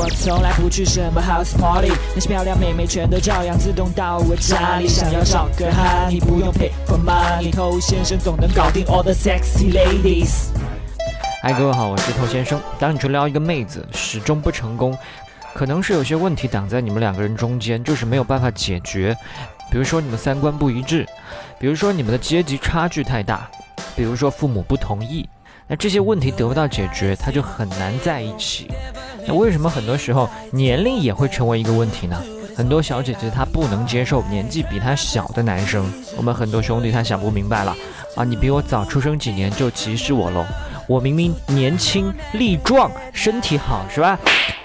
我从来不去什么 house party，那些漂亮妹妹全都照样自动到我家里。想要找个哈，你不用 pay for money，偷先生总能搞定 all the sexy ladies。嗨，各位好，我是偷先生。当你去撩一个妹子，始终不成功，可能是有些问题挡在你们两个人中间，就是没有办法解决。比如说你们三观不一致，比如说你们的阶级差距太大，比如说父母不同意。那这些问题得不到解决，他就很难在一起。那为什么很多时候年龄也会成为一个问题呢？很多小姐姐她不能接受年纪比她小的男生。我们很多兄弟他想不明白了啊，你比我早出生几年就歧视我喽？我明明年轻力壮，身体好是吧？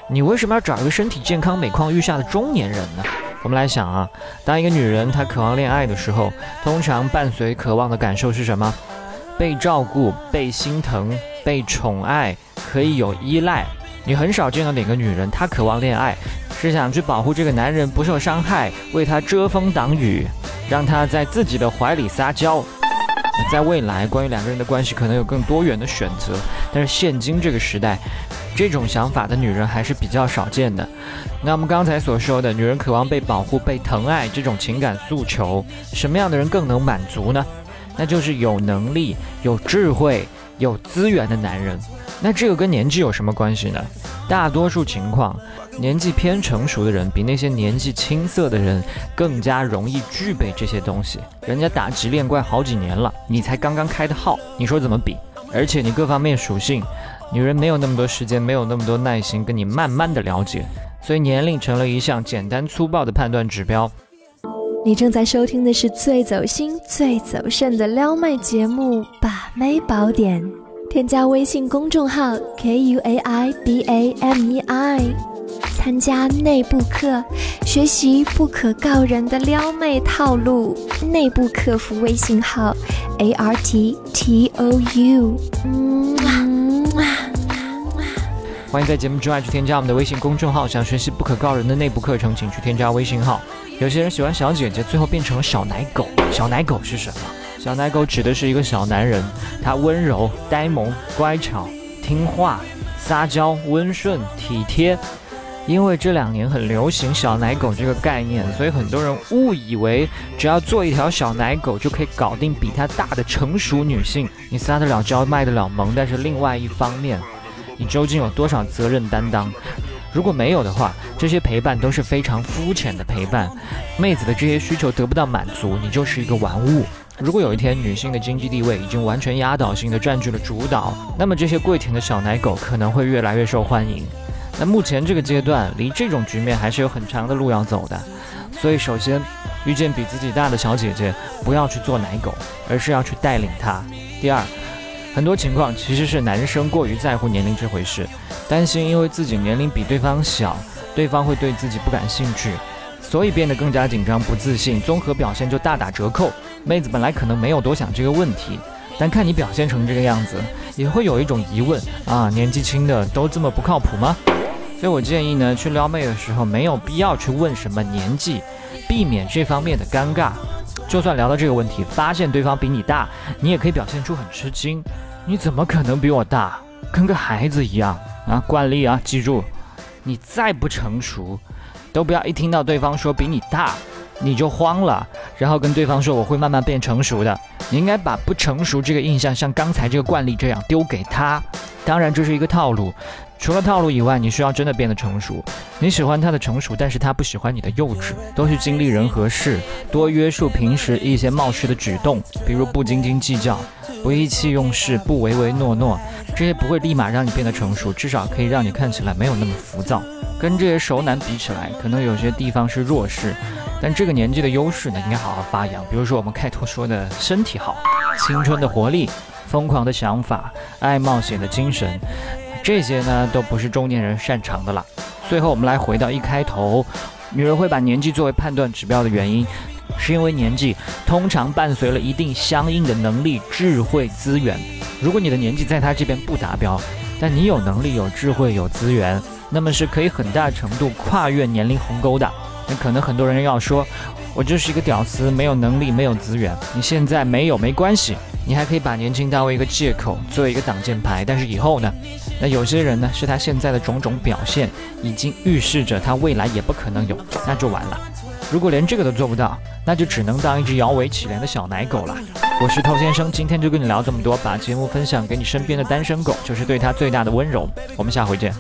你为什么要找一个身体健康、每况愈下的中年人呢？我们来想啊，当一个女人她渴望恋爱的时候，通常伴随渴望的感受是什么？被照顾、被心疼、被宠爱，可以有依赖。你很少见到哪个女人，她渴望恋爱，是想去保护这个男人不受伤害，为他遮风挡雨，让他在自己的怀里撒娇。在未来，关于两个人的关系，可能有更多元的选择。但是现今这个时代，这种想法的女人还是比较少见的。那我们刚才所说的，女人渴望被保护、被疼爱这种情感诉求，什么样的人更能满足呢？那就是有能力、有智慧、有资源的男人。那这个跟年纪有什么关系呢？大多数情况，年纪偏成熟的人比那些年纪青涩的人更加容易具备这些东西。人家打级练怪好几年了，你才刚刚开的号，你说怎么比？而且你各方面属性，女人没有那么多时间，没有那么多耐心跟你慢慢的了解，所以年龄成了一项简单粗暴的判断指标。你正在收听的是最走心、最走肾的撩妹节目《把妹宝典》，添加微信公众号 k u a i b a m e i，参加内部课，学习不可告人的撩妹套路。内部客服微信号 a r t t o u。欢迎在节目之外去添加我们的微信公众号，想学习不可告人的内部课程，请去添加微信号。有些人喜欢小姐姐，最后变成了小奶狗。小奶狗是什么？小奶狗指的是一个小男人，他温柔、呆萌、乖巧、听话、撒娇、温顺、体贴。因为这两年很流行小奶狗这个概念，所以很多人误以为只要做一条小奶狗就可以搞定比他大的成熟女性。你撒得了娇，卖得了萌，但是另外一方面，你究竟有多少责任担当？如果没有的话，这些陪伴都是非常肤浅的陪伴。妹子的这些需求得不到满足，你就是一个玩物。如果有一天女性的经济地位已经完全压倒性的占据了主导，那么这些跪舔的小奶狗可能会越来越受欢迎。那目前这个阶段，离这种局面还是有很长的路要走的。所以，首先遇见比自己大的小姐姐，不要去做奶狗，而是要去带领她。第二，很多情况其实是男生过于在乎年龄这回事。担心因为自己年龄比对方小，对方会对自己不感兴趣，所以变得更加紧张、不自信，综合表现就大打折扣。妹子本来可能没有多想这个问题，但看你表现成这个样子，也会有一种疑问啊：年纪轻的都这么不靠谱吗？所以我建议呢，去撩妹的时候没有必要去问什么年纪，避免这方面的尴尬。就算聊到这个问题，发现对方比你大，你也可以表现出很吃惊。你怎么可能比我大？跟个孩子一样。啊，惯例啊，记住，你再不成熟，都不要一听到对方说比你大，你就慌了，然后跟对方说我会慢慢变成熟的。你应该把不成熟这个印象，像刚才这个惯例这样丢给他。当然，这是一个套路。除了套路以外，你需要真的变得成熟。你喜欢他的成熟，但是他不喜欢你的幼稚。多去经历人和事，多约束平时一些冒失的举动，比如不斤斤计较，不意气用事，不唯唯诺诺。这些不会立马让你变得成熟，至少可以让你看起来没有那么浮躁。跟这些熟男比起来，可能有些地方是弱势，但这个年纪的优势呢，应该好好发扬。比如说我们开头说的身体好，青春的活力，疯狂的想法，爱冒险的精神。这些呢都不是中年人擅长的了。最后，我们来回到一开头，女人会把年纪作为判断指标的原因，是因为年纪通常伴随了一定相应的能力、智慧、资源。如果你的年纪在她这边不达标，但你有能力、有智慧、有资源，那么是可以很大程度跨越年龄鸿沟的。那可能很多人要说，我就是一个屌丝，没有能力，没有资源。你现在没有没关系，你还可以把年轻当为一个借口，作为一个挡箭牌。但是以后呢？那有些人呢，是他现在的种种表现已经预示着他未来也不可能有，那就完了。如果连这个都做不到，那就只能当一只摇尾乞怜的小奶狗了。我是透先生，今天就跟你聊这么多，把节目分享给你身边的单身狗，就是对他最大的温柔。我们下回见。